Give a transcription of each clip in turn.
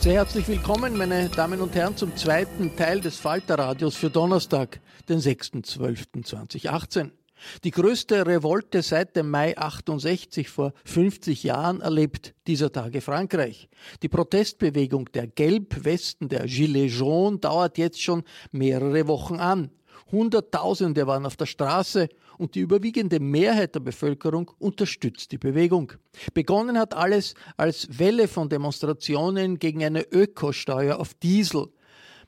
Sehr herzlich willkommen, meine Damen und Herren, zum zweiten Teil des Falterradios für Donnerstag, den 6.12.2018. Die größte Revolte seit dem Mai 68 vor 50 Jahren erlebt dieser Tage Frankreich. Die Protestbewegung der Gelbwesten, der Gilets jaunes, dauert jetzt schon mehrere Wochen an. Hunderttausende waren auf der Straße und die überwiegende Mehrheit der Bevölkerung unterstützt die Bewegung. Begonnen hat alles als Welle von Demonstrationen gegen eine Ökosteuer auf Diesel,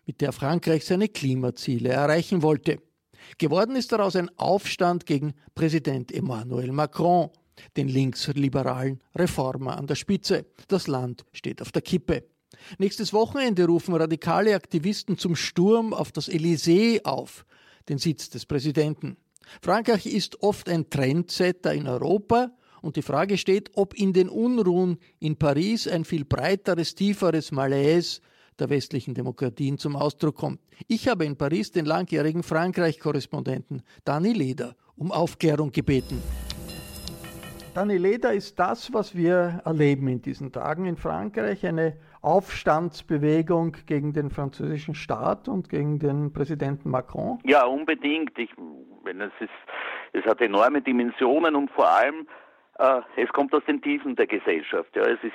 mit der Frankreich seine Klimaziele erreichen wollte. Geworden ist daraus ein Aufstand gegen Präsident Emmanuel Macron, den linksliberalen Reformer an der Spitze. Das Land steht auf der Kippe. Nächstes Wochenende rufen radikale Aktivisten zum Sturm auf das Élysée auf, den Sitz des Präsidenten. Frankreich ist oft ein Trendsetter in Europa und die Frage steht, ob in den Unruhen in Paris ein viel breiteres, tieferes Malaise der westlichen Demokratien zum Ausdruck kommt. Ich habe in Paris den langjährigen Frankreich-Korrespondenten Dani Leder um Aufklärung gebeten. Dani Leder ist das, was wir erleben in diesen Tagen in Frankreich, eine Aufstandsbewegung gegen den französischen Staat und gegen den Präsidenten Macron? Ja, unbedingt. Ich, wenn es, ist, es hat enorme Dimensionen und vor allem äh, es kommt aus den Tiefen der Gesellschaft. Ja, es ist,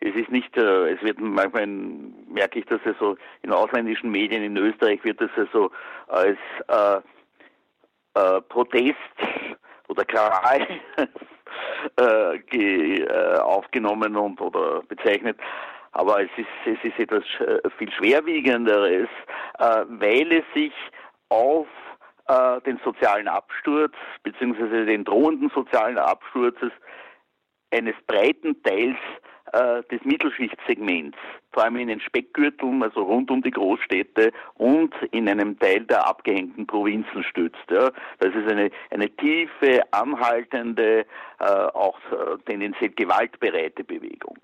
es ist nicht, äh, es wird manchmal merke ich, dass es so in ausländischen Medien in Österreich wird es so als äh, Protest oder Krawall aufgenommen und oder bezeichnet. Aber es ist, es ist etwas äh, viel schwerwiegenderes, äh, weil es sich auf äh, den sozialen Absturz beziehungsweise den drohenden sozialen Absturzes eines breiten Teils äh, des Mittelschichtssegments, vor allem in den Speckgürteln, also rund um die Großstädte und in einem Teil der abgehängten Provinzen stützt. Ja. Das ist eine, eine tiefe, anhaltende, äh, auch äh, tendenziell gewaltbereite Bewegung.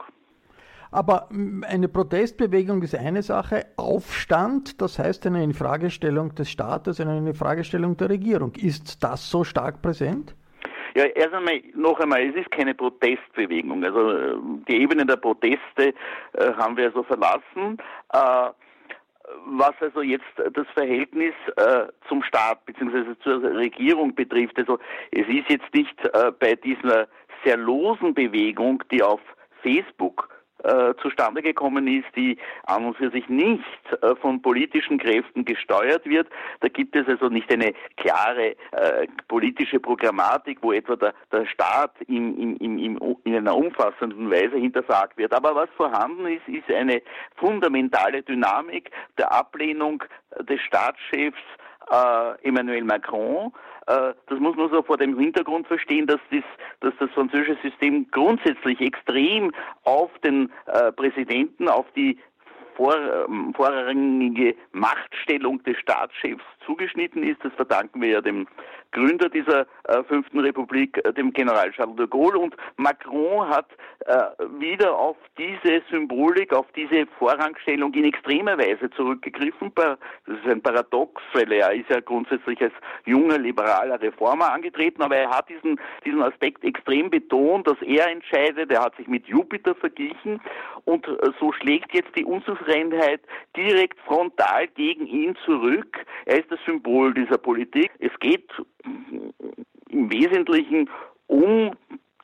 Aber eine Protestbewegung ist eine Sache, Aufstand, das heißt eine Infragestellung des Staates, eine Infragestellung der Regierung. Ist das so stark präsent? Ja, erst einmal, noch einmal, es ist keine Protestbewegung. Also äh, die Ebene der Proteste äh, haben wir also verlassen. Äh, was also jetzt das Verhältnis äh, zum Staat bzw. zur Regierung betrifft, also es ist jetzt nicht äh, bei dieser sehr losen Bewegung, die auf Facebook äh, zustande gekommen ist, die an und für sich nicht äh, von politischen Kräften gesteuert wird. Da gibt es also nicht eine klare äh, politische Programmatik, wo etwa der, der Staat in, in, in, in einer umfassenden Weise hintersagt wird. Aber was vorhanden ist, ist eine fundamentale Dynamik der Ablehnung des Staatschefs äh, Emmanuel Macron. Äh, das muss man so vor dem Hintergrund verstehen, dass das, dass das französische System grundsätzlich extrem auf den äh, Präsidenten, auf die vor, ähm, vorrangige Machtstellung des Staatschefs zugeschnitten ist. Das verdanken wir ja dem Gründer dieser äh, fünften Republik, äh, dem General Charles de Gaulle. Und Macron hat äh, wieder auf diese Symbolik, auf diese Vorrangstellung in extremer Weise zurückgegriffen. Das ist ein Paradox, weil er ist ja grundsätzlich als junger liberaler Reformer angetreten, aber er hat diesen, diesen Aspekt extrem betont, dass er entscheidet. Er hat sich mit Jupiter verglichen und äh, so schlägt jetzt die Unzufriedenheit direkt frontal gegen ihn zurück. Er ist das Symbol dieser Politik. Es geht im Wesentlichen um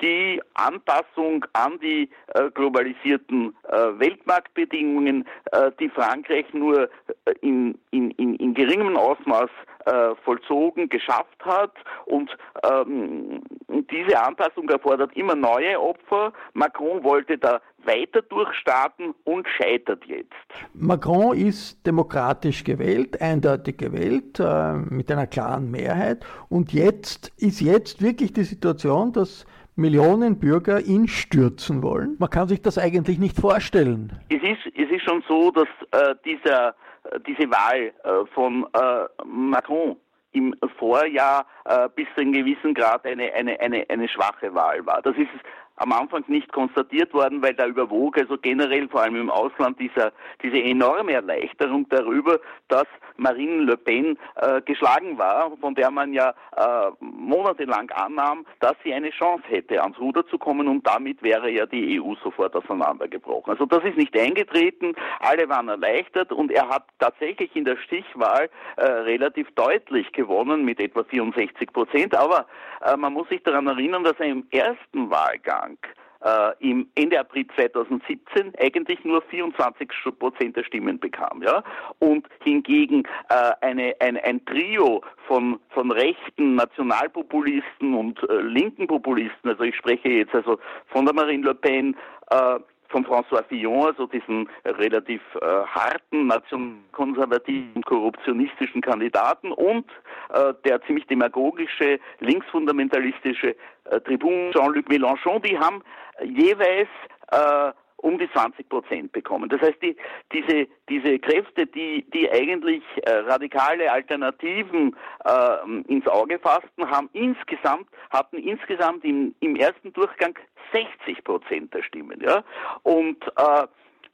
die Anpassung an die äh, globalisierten äh, Weltmarktbedingungen, äh, die Frankreich nur äh, in, in, in, in geringem Ausmaß äh, vollzogen, geschafft hat. Und ähm, diese Anpassung erfordert immer neue Opfer. Macron wollte da weiter durchstarten und scheitert jetzt. Macron ist demokratisch gewählt, eindeutig gewählt, äh, mit einer klaren Mehrheit. Und jetzt ist jetzt wirklich die Situation, dass Millionen Bürger ihn stürzen wollen. Man kann sich das eigentlich nicht vorstellen. Es ist, es ist schon so, dass äh, dieser, äh, diese Wahl äh, von äh, Macron im Vorjahr äh, bis zu einem gewissen Grad eine, eine, eine, eine schwache Wahl war. Das ist am Anfang nicht konstatiert worden, weil da überwog, also generell vor allem im Ausland, dieser, diese enorme Erleichterung darüber, dass Marine Le Pen äh, geschlagen war, von der man ja äh, monatelang annahm, dass sie eine Chance hätte, ans Ruder zu kommen und damit wäre ja die EU sofort auseinandergebrochen. Also das ist nicht eingetreten, alle waren erleichtert und er hat tatsächlich in der Stichwahl äh, relativ deutlich gewonnen mit etwa 64 Prozent, aber äh, man muss sich daran erinnern, dass er im ersten Wahlgang äh, im Ende April 2017 eigentlich nur 24 Prozent der Stimmen bekam, ja, und hingegen äh, eine, ein, ein Trio von, von rechten Nationalpopulisten und äh, linken Populisten, also ich spreche jetzt also von der Marine Le Pen, äh, von François Fillon, also diesen relativ äh, harten, nationalkonservativen, korruptionistischen Kandidaten und äh, der ziemlich demagogische, linksfundamentalistische äh, Tribun Jean-Luc Mélenchon, die haben jeweils äh, um die 20 Prozent bekommen. Das heißt, die, diese, diese Kräfte, die, die eigentlich äh, radikale Alternativen äh, ins Auge fassten, haben insgesamt, hatten insgesamt im, im ersten Durchgang 60 Prozent der Stimmen. Ja? Und äh,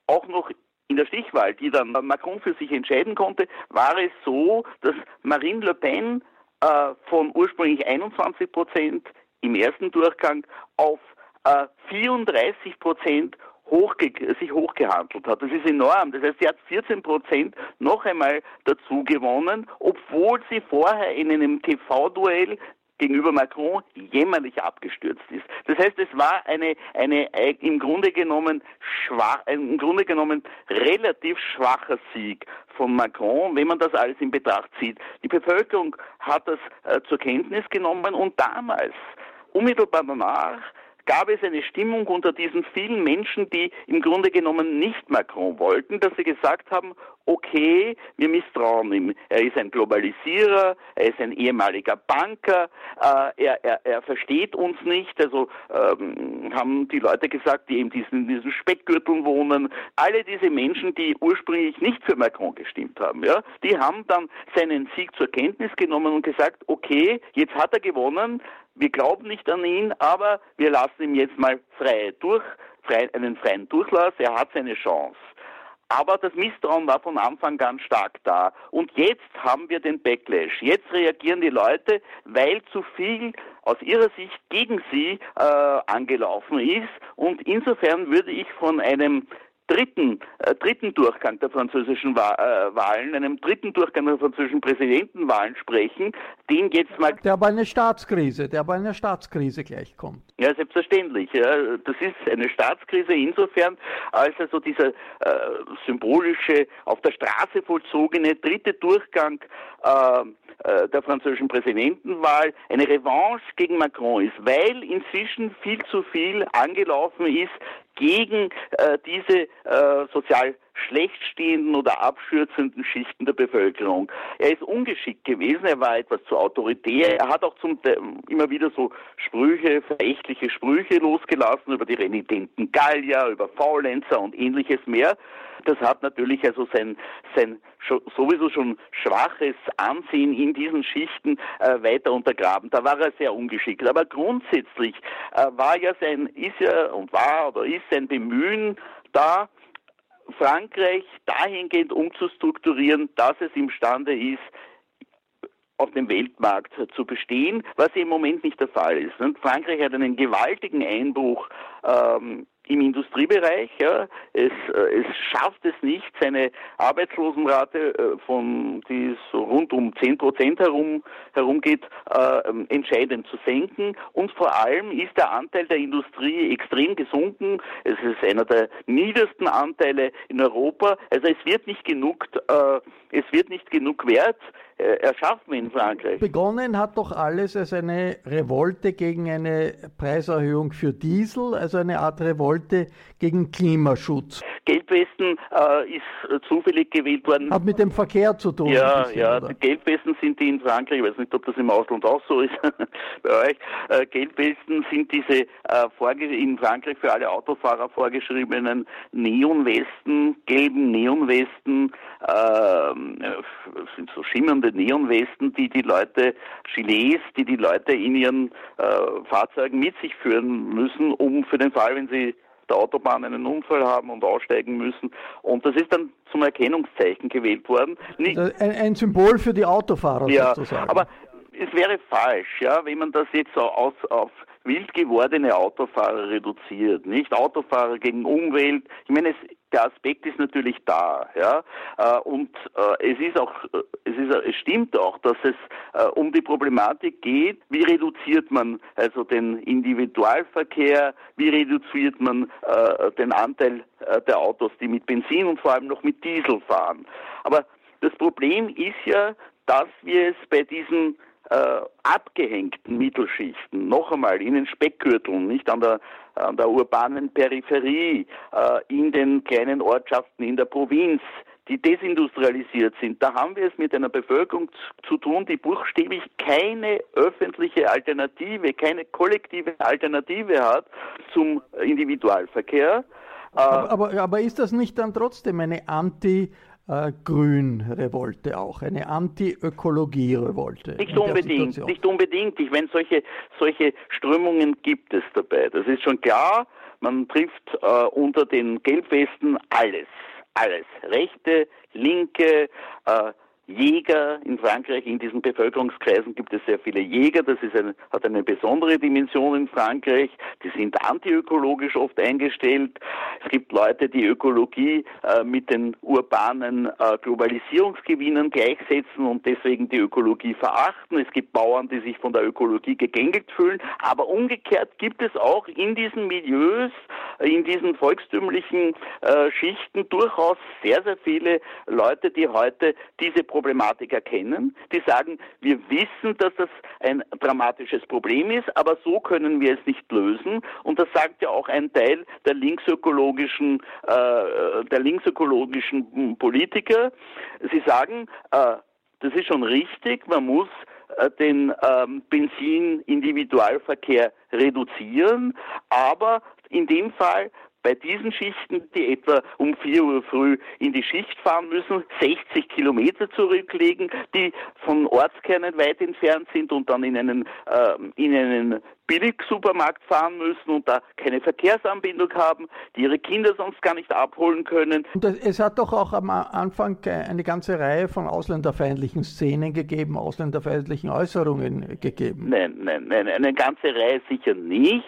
auch noch in der Stichwahl, die dann Macron für sich entscheiden konnte, war es so, dass Marine Le Pen äh, von ursprünglich 21 Prozent im ersten Durchgang auf äh, 34 Prozent hochge sich hochgehandelt hat. Das ist enorm. Das heißt, sie hat 14 Prozent noch einmal dazu gewonnen, obwohl sie vorher in einem TV-Duell gegenüber Macron jämmerlich abgestürzt ist. Das heißt, es war eine, eine im Grunde genommen schwach, im Grunde genommen relativ schwacher Sieg von Macron, wenn man das alles in Betracht zieht. Die Bevölkerung hat das äh, zur Kenntnis genommen und damals, unmittelbar danach, gab es eine Stimmung unter diesen vielen Menschen, die im Grunde genommen nicht Macron wollten, dass sie gesagt haben, okay, wir misstrauen ihm. Er ist ein Globalisierer, er ist ein ehemaliger Banker, äh, er, er, er versteht uns nicht. Also ähm, haben die Leute gesagt, die in diesen, diesen Speckgürteln wohnen, alle diese Menschen, die ursprünglich nicht für Macron gestimmt haben, ja, die haben dann seinen Sieg zur Kenntnis genommen und gesagt, okay, jetzt hat er gewonnen, wir glauben nicht an ihn, aber wir lassen ihm jetzt mal frei durch, frei, einen freien Durchlass. Er hat seine Chance. Aber das Misstrauen war von Anfang an stark da. Und jetzt haben wir den Backlash. Jetzt reagieren die Leute, weil zu viel aus ihrer Sicht gegen sie äh, angelaufen ist. Und insofern würde ich von einem dritten, äh, dritten Durchgang der französischen Wa äh, Wahlen, einem dritten Durchgang der französischen Präsidentenwahlen sprechen, den jetzt mal... Der aber eine Staatskrise, der aber eine Staatskrise gleichkommt. Ja, selbstverständlich. Ja. Das ist eine Staatskrise insofern, als also dieser äh, symbolische, auf der Straße vollzogene dritte Durchgang äh, äh, der französischen Präsidentenwahl eine Revanche gegen Macron ist, weil inzwischen viel zu viel angelaufen ist gegen äh, diese äh, sozial schlecht stehenden oder abschürzenden Schichten der Bevölkerung. Er ist ungeschickt gewesen, er war etwas zu autoritär, er hat auch zum, immer wieder so Sprüche, verächtliche Sprüche losgelassen über die renitenten Gallier, über Faulenzer und ähnliches mehr. Das hat natürlich also sein, sein sowieso schon schwaches Ansehen in diesen Schichten äh, weiter untergraben. Da war er sehr ungeschickt. Aber grundsätzlich äh, war ja sein, ist ja und war oder ist sein Bemühen da, Frankreich dahingehend umzustrukturieren, dass es imstande ist, auf dem Weltmarkt zu bestehen, was im Moment nicht der Fall ist. Und Frankreich hat einen gewaltigen Einbruch ähm, im Industriebereich. Ja. Es, äh, es schafft es nicht, seine Arbeitslosenrate, äh, von, die so rund um 10 Prozent herum, herumgeht, äh, entscheidend zu senken. Und vor allem ist der Anteil der Industrie extrem gesunken. Es ist einer der niedersten Anteile in Europa. Also es wird nicht genug, äh, es wird nicht genug wert äh, erschaffen in Frankreich. Begonnen hat doch alles als eine Revolte gegen eine Preiserhöhung für Diesel, also eine Art Revolte gegen Klimaschutz. Gelbwesten äh, ist äh, zufällig gewählt worden. Hat mit dem Verkehr zu tun. Ja, bisschen, ja. Oder? Gelbwesten sind die in Frankreich, ich weiß nicht, ob das im Ausland auch so ist bei euch. Äh, Gelbwesten sind diese äh, in Frankreich für alle Autofahrer vorgeschriebenen Neonwesten, gelben Neonwesten, äh, sind so schimmernde Neonwesten, die die Leute, Gilets, die die Leute in ihren äh, Fahrzeugen mit sich führen müssen, um für den Fall, wenn sie der Autobahn einen Unfall haben und aussteigen müssen. Und das ist dann zum Erkennungszeichen gewählt worden. Nicht ein, ein, Symbol für die Autofahrer ja, sozusagen. Aber es wäre falsch, ja, wenn man das jetzt aus, auf wild gewordene Autofahrer reduziert, nicht Autofahrer gegen Umwelt. Ich meine, es, der Aspekt ist natürlich da, ja, äh, und äh, es ist auch, äh, es ist, es stimmt auch, dass es um die Problematik geht, wie reduziert man also den Individualverkehr, wie reduziert man den Anteil der Autos, die mit Benzin und vor allem noch mit Diesel fahren. Aber das Problem ist ja, dass wir es bei diesen äh, abgehängten Mittelschichten, noch einmal in den Speckgürteln, nicht an der, an der urbanen Peripherie, äh, in den kleinen Ortschaften in der Provinz, die desindustrialisiert sind, da haben wir es mit einer Bevölkerung zu tun, die buchstäblich keine öffentliche Alternative, keine kollektive Alternative hat zum Individualverkehr. Aber, aber, aber ist das nicht dann trotzdem eine Anti- äh, Grün-Revolte auch, eine Anti-Ökologie-Revolte. Nicht unbedingt, nicht unbedingt. Ich meine, solche, solche Strömungen gibt es dabei. Das ist schon klar. Man trifft äh, unter den Gelbwesten alles. Alles. Rechte, linke, äh, Jäger in Frankreich, in diesen Bevölkerungskreisen gibt es sehr viele Jäger, das ist eine, hat eine besondere Dimension in Frankreich, die sind antiökologisch oft eingestellt. Es gibt Leute, die Ökologie äh, mit den urbanen äh, Globalisierungsgewinnen gleichsetzen und deswegen die Ökologie verachten. Es gibt Bauern, die sich von der Ökologie gegängelt fühlen, aber umgekehrt gibt es auch in diesen Milieus, in diesen volkstümlichen äh, Schichten durchaus sehr, sehr viele Leute, die heute diese Problematik erkennen, die sagen, wir wissen, dass das ein dramatisches Problem ist, aber so können wir es nicht lösen. Und das sagt ja auch ein Teil der linksökologischen, äh, der linksökologischen Politiker. Sie sagen, äh, das ist schon richtig, man muss äh, den ähm, Benzin-Individualverkehr reduzieren, aber in dem Fall bei diesen Schichten, die etwa um 4 Uhr früh in die Schicht fahren müssen, 60 Kilometer zurücklegen, die von Ortskernen weit entfernt sind und dann in einen, äh, in einen Billigsupermarkt fahren müssen und da keine Verkehrsanbindung haben, die ihre Kinder sonst gar nicht abholen können. Und es hat doch auch am Anfang eine ganze Reihe von ausländerfeindlichen Szenen gegeben, ausländerfeindlichen Äußerungen gegeben. Nein, nein, nein, eine ganze Reihe sicher nicht.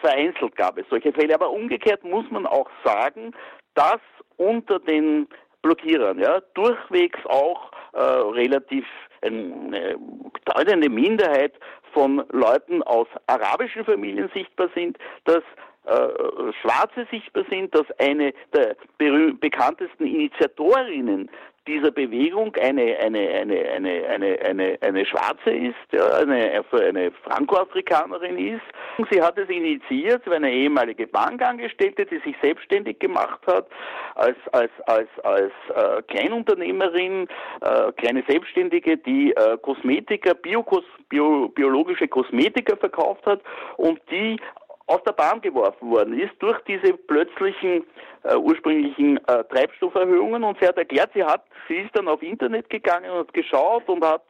Vereinzelt gab es solche Fälle, aber umgekehrt muss man auch sagen, dass unter den Blockierern ja, durchwegs auch äh, relativ eine bedeutende Minderheit von Leuten aus arabischen Familien sichtbar sind, dass äh, Schwarze sichtbar sind, dass eine der bekanntesten Initiatorinnen dieser Bewegung eine, eine, eine, eine, eine, eine, eine Schwarze ist, ja, eine, eine Franco-Afrikanerin ist. Sie hat es initiiert, eine ehemalige Bankangestellte, die sich selbstständig gemacht hat als, als, als, als äh, Kleinunternehmerin, äh, kleine Selbstständige, die äh, Kosmetika, Biokos, Bio, biologische Kosmetika verkauft hat und die aus der Bahn geworfen worden ist durch diese plötzlichen äh, ursprünglichen äh, Treibstofferhöhungen. Und sie hat erklärt, sie hat, sie ist dann auf Internet gegangen und hat geschaut und hat,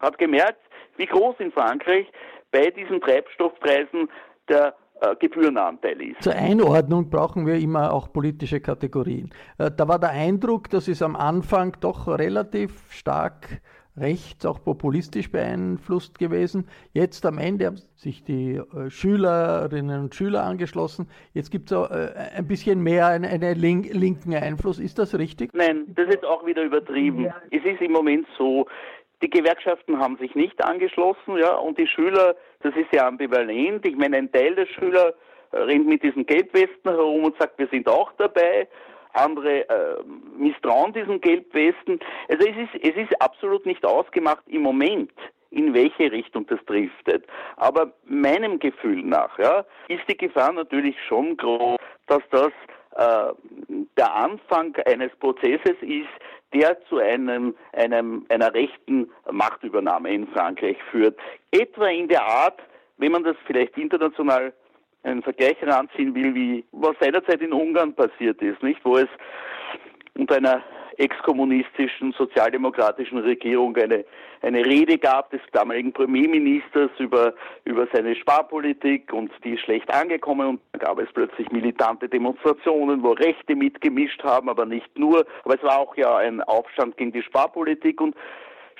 hat gemerkt, wie groß in Frankreich bei diesen Treibstoffpreisen der äh, Gebührenanteil ist. Zur Einordnung brauchen wir immer auch politische Kategorien. Äh, da war der Eindruck, dass es am Anfang doch relativ stark rechts, auch populistisch beeinflusst gewesen. Jetzt am Ende haben sich die äh, Schülerinnen und Schüler angeschlossen. Jetzt gibt es ein bisschen mehr einen, einen link linken Einfluss. Ist das richtig? Nein, das ist auch wieder übertrieben. Ja. Es ist im Moment so, die Gewerkschaften haben sich nicht angeschlossen, ja, und die Schüler, das ist ja ambivalent. Ich meine, ein Teil der Schüler rennt mit diesen Gelbwesten herum und sagt, wir sind auch dabei andere äh, misstrauen diesen Gelbwesten. Also es ist, es ist absolut nicht ausgemacht im Moment, in welche Richtung das driftet. Aber meinem Gefühl nach ja, ist die Gefahr natürlich schon groß, dass das äh, der Anfang eines Prozesses ist, der zu einem, einem, einer rechten Machtübernahme in Frankreich führt. Etwa in der Art, wenn man das vielleicht international einen Vergleich heranziehen will, wie was seinerzeit in Ungarn passiert ist, nicht, wo es unter einer exkommunistischen sozialdemokratischen Regierung eine, eine Rede gab des damaligen Premierministers über, über seine Sparpolitik und die ist schlecht angekommen und da gab es plötzlich militante Demonstrationen, wo Rechte mitgemischt haben, aber nicht nur, aber es war auch ja ein Aufstand gegen die Sparpolitik und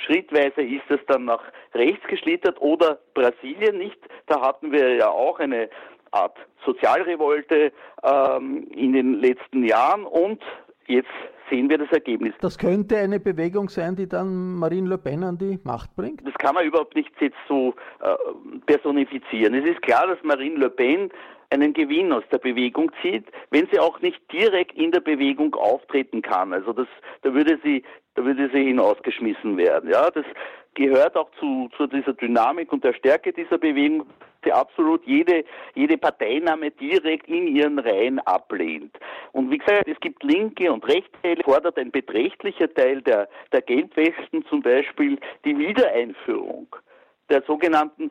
Schrittweise ist es dann nach rechts geschlittert oder Brasilien nicht. Da hatten wir ja auch eine Art Sozialrevolte ähm, in den letzten Jahren und jetzt sehen wir das Ergebnis. Das könnte eine Bewegung sein, die dann Marine Le Pen an die Macht bringt? Das kann man überhaupt nicht jetzt so äh, personifizieren. Es ist klar, dass Marine Le Pen einen Gewinn aus der Bewegung zieht, wenn sie auch nicht direkt in der Bewegung auftreten kann. Also das, da würde sie, da würde sie hinausgeschmissen werden. Ja, das gehört auch zu, zu dieser Dynamik und der Stärke dieser Bewegung, sie absolut jede, jede Parteinahme direkt in ihren Reihen ablehnt. Und wie gesagt, es gibt linke und rechte, fordert ein beträchtlicher Teil der, der Gelbwesten zum Beispiel die Wiedereinführung der sogenannten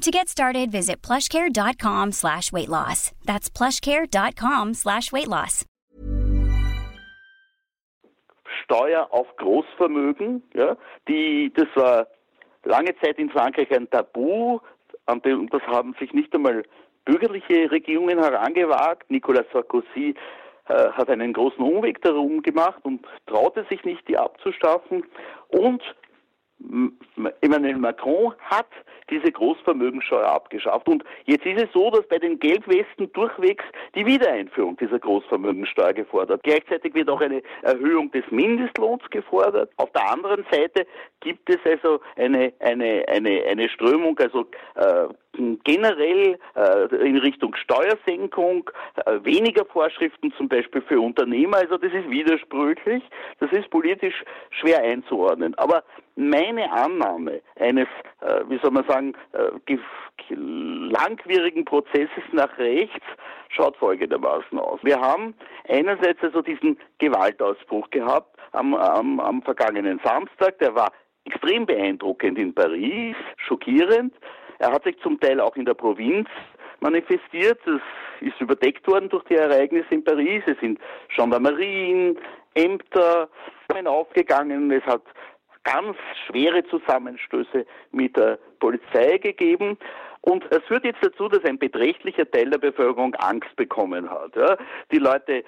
To get started, visit plushcare.com slash weight loss. That's plushcare.com slash weight loss. Steuer auf Großvermögen, ja, die, das war lange Zeit in Frankreich ein Tabu, und das haben sich nicht einmal bürgerliche Regierungen herangewagt. Nicolas Sarkozy äh, hat einen großen Umweg darum gemacht und traute sich nicht, die abzuschaffen. Und Emmanuel Macron hat diese Großvermögensteuer abgeschafft. Und jetzt ist es so, dass bei den Gelbwesten durchwegs die Wiedereinführung dieser Großvermögensteuer gefordert. Gleichzeitig wird auch eine Erhöhung des Mindestlohns gefordert. Auf der anderen Seite gibt es also eine, eine, eine, eine Strömung, also äh, generell äh, in Richtung Steuersenkung, äh, weniger Vorschriften zum Beispiel für Unternehmer. Also das ist widersprüchlich, das ist politisch schwer einzuordnen. Aber meine Annahme eines, äh, wie soll man sagen, äh, langwierigen Prozesses nach rechts schaut folgendermaßen aus. Wir haben einerseits also diesen Gewaltausbruch gehabt am, am, am vergangenen Samstag, der war extrem beeindruckend in Paris, schockierend. Er hat sich zum Teil auch in der Provinz manifestiert. Es ist überdeckt worden durch die Ereignisse in Paris. Es sind Gendarmerien, Ämter aufgegangen. Es hat ganz schwere Zusammenstöße mit der Polizei gegeben. Und es führt jetzt dazu, dass ein beträchtlicher Teil der Bevölkerung Angst bekommen hat. Ja. Die Leute äh,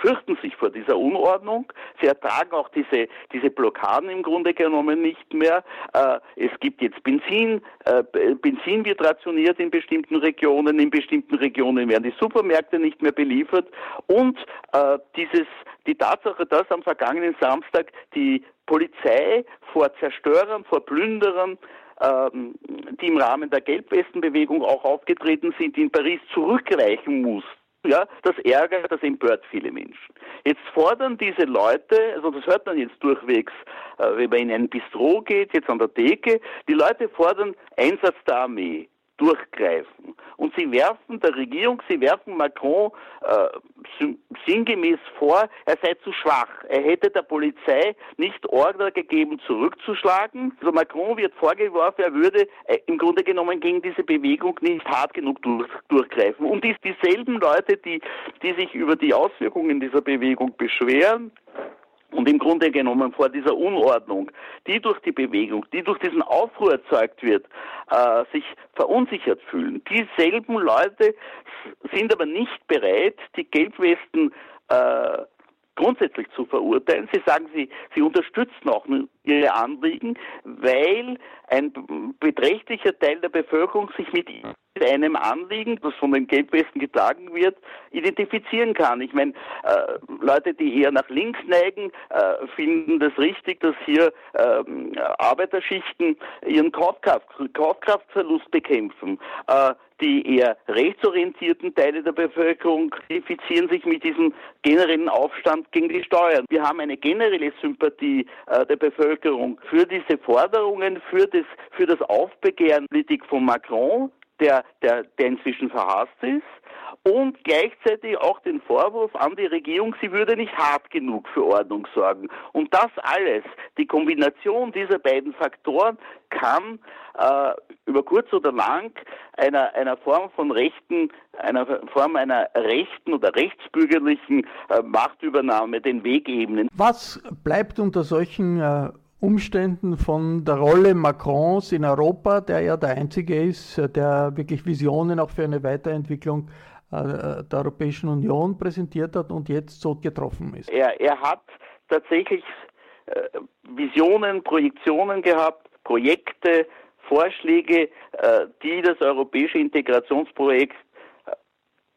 fürchten sich vor dieser Unordnung. Sie ertragen auch diese, diese Blockaden im Grunde genommen nicht mehr. Äh, es gibt jetzt Benzin. Äh, Benzin wird rationiert in bestimmten Regionen. In bestimmten Regionen werden die Supermärkte nicht mehr beliefert. Und äh, dieses, die Tatsache, dass am vergangenen Samstag die Polizei vor Zerstörern, vor Plünderern ähm, die im Rahmen der Gelbwestenbewegung auch aufgetreten sind, in Paris zurückreichen muss. Ja, das ärgert, das empört viele Menschen. Jetzt fordern diese Leute, also das hört man jetzt durchwegs, äh, wenn man in ein Bistro geht, jetzt an der Theke, die Leute fordern Einsatz der Armee durchgreifen. Und sie werfen der Regierung, sie werfen Macron äh, sinngemäß vor, er sei zu schwach. Er hätte der Polizei nicht Order gegeben, zurückzuschlagen. Also Macron wird vorgeworfen, er würde äh, im Grunde genommen gegen diese Bewegung nicht hart genug durch, durchgreifen. Und dies, dieselben Leute, die, die sich über die Auswirkungen dieser Bewegung beschweren, und im Grunde genommen vor dieser Unordnung, die durch die Bewegung, die durch diesen Aufruhr erzeugt wird, äh, sich verunsichert fühlen. Dieselben Leute sind aber nicht bereit, die Gelbwesten äh, grundsätzlich zu verurteilen. Sie sagen, sie, sie unterstützen auch ihre Anliegen, weil ein beträchtlicher Teil der Bevölkerung sich mit einem Anliegen, das von den Gelbwesten getragen wird, identifizieren kann. Ich meine, äh, Leute, die eher nach links neigen, äh, finden das richtig, dass hier äh, Arbeiterschichten ihren Kaufkraft, Kaufkraftverlust bekämpfen. Äh, die eher rechtsorientierten Teile der Bevölkerung identifizieren sich mit diesem generellen Aufstand gegen die Steuern. Wir haben eine generelle Sympathie äh, der Bevölkerung für diese Forderungen, für das, für das Aufbegehren Politik von Macron, der, der, der inzwischen verhasst ist, und gleichzeitig auch den Vorwurf an die Regierung, sie würde nicht hart genug für Ordnung sorgen. Und das alles, die Kombination dieser beiden Faktoren kann äh, über kurz oder lang einer, einer Form von Rechten, einer Form einer rechten oder rechtsbürgerlichen äh, Machtübernahme den Weg ebnen. Was bleibt unter solchen äh Umständen von der Rolle Macrons in Europa, der ja der einzige ist, der wirklich Visionen auch für eine Weiterentwicklung äh, der Europäischen Union präsentiert hat und jetzt so getroffen ist. Er, er hat tatsächlich äh, Visionen, Projektionen gehabt, Projekte, Vorschläge, äh, die das europäische Integrationsprojekt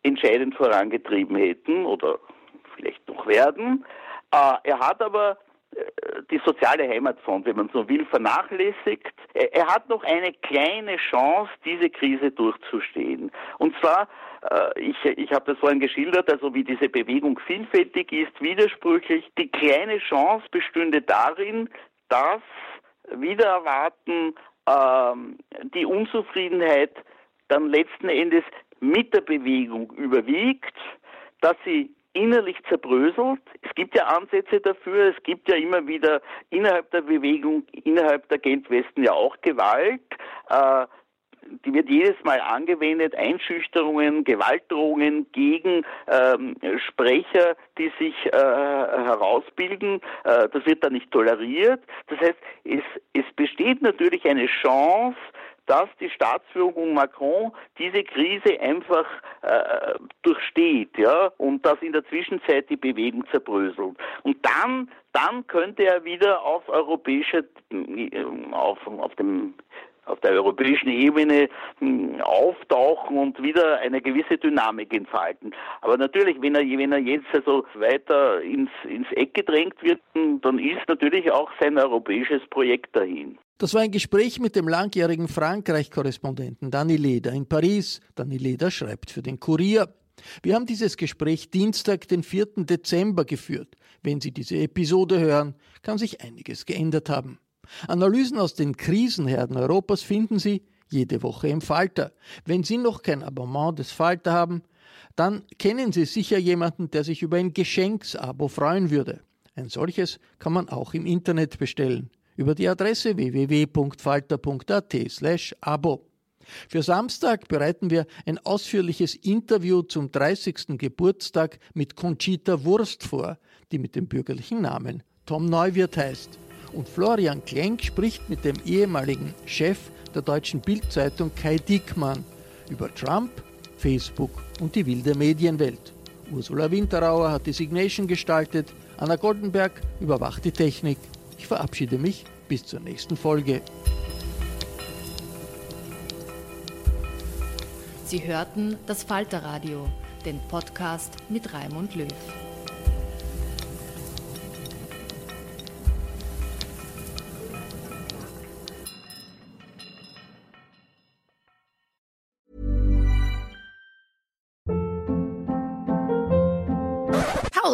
entscheidend vorangetrieben hätten oder vielleicht noch werden. Er hat aber die soziale Heimatfront, wenn man so will, vernachlässigt. Er hat noch eine kleine Chance, diese Krise durchzustehen. Und zwar, äh, ich, ich habe das vorhin geschildert, also wie diese Bewegung vielfältig ist, widersprüchlich. Die kleine Chance bestünde darin, dass wieder erwarten ähm, die Unzufriedenheit dann letzten Endes mit der Bewegung überwiegt, dass sie innerlich zerbröselt. Es gibt ja Ansätze dafür, es gibt ja immer wieder innerhalb der Bewegung, innerhalb der Gelbwesten ja auch Gewalt. Äh, die wird jedes Mal angewendet, Einschüchterungen, Gewaltdrohungen gegen ähm, Sprecher, die sich äh, herausbilden. Äh, das wird dann nicht toleriert. Das heißt, es, es besteht natürlich eine Chance, dass die Staatsführung Macron diese Krise einfach äh, durchsteht, ja, und dass in der Zwischenzeit die Bewegung zerbröselt. Und dann, dann könnte er wieder auf europäischer, äh, auf, auf dem auf der europäischen Ebene hm, auftauchen und wieder eine gewisse Dynamik entfalten. Aber natürlich, wenn er, wenn er jetzt also weiter ins, ins Eck gedrängt wird, hm, dann ist natürlich auch sein europäisches Projekt dahin. Das war ein Gespräch mit dem langjährigen Frankreich-Korrespondenten Dani Leder in Paris. Dani Leder schreibt für den Kurier. Wir haben dieses Gespräch Dienstag, den 4. Dezember geführt. Wenn Sie diese Episode hören, kann sich einiges geändert haben. Analysen aus den Krisenherden Europas finden Sie jede Woche im Falter. Wenn Sie noch kein Abonnement des Falter haben, dann kennen Sie sicher jemanden, der sich über ein Geschenksabo freuen würde. Ein solches kann man auch im Internet bestellen über die Adresse www.falter.at/abo. Für Samstag bereiten wir ein ausführliches Interview zum 30. Geburtstag mit Conchita Wurst vor, die mit dem bürgerlichen Namen Tom Neuwirth heißt. Und Florian Klenk spricht mit dem ehemaligen Chef der deutschen Bildzeitung Kai Dickmann über Trump, Facebook und die wilde Medienwelt. Ursula Winterauer hat die Signation gestaltet, Anna Goldenberg überwacht die Technik. Ich verabschiede mich bis zur nächsten Folge. Sie hörten das Falterradio, den Podcast mit Raimund Löw.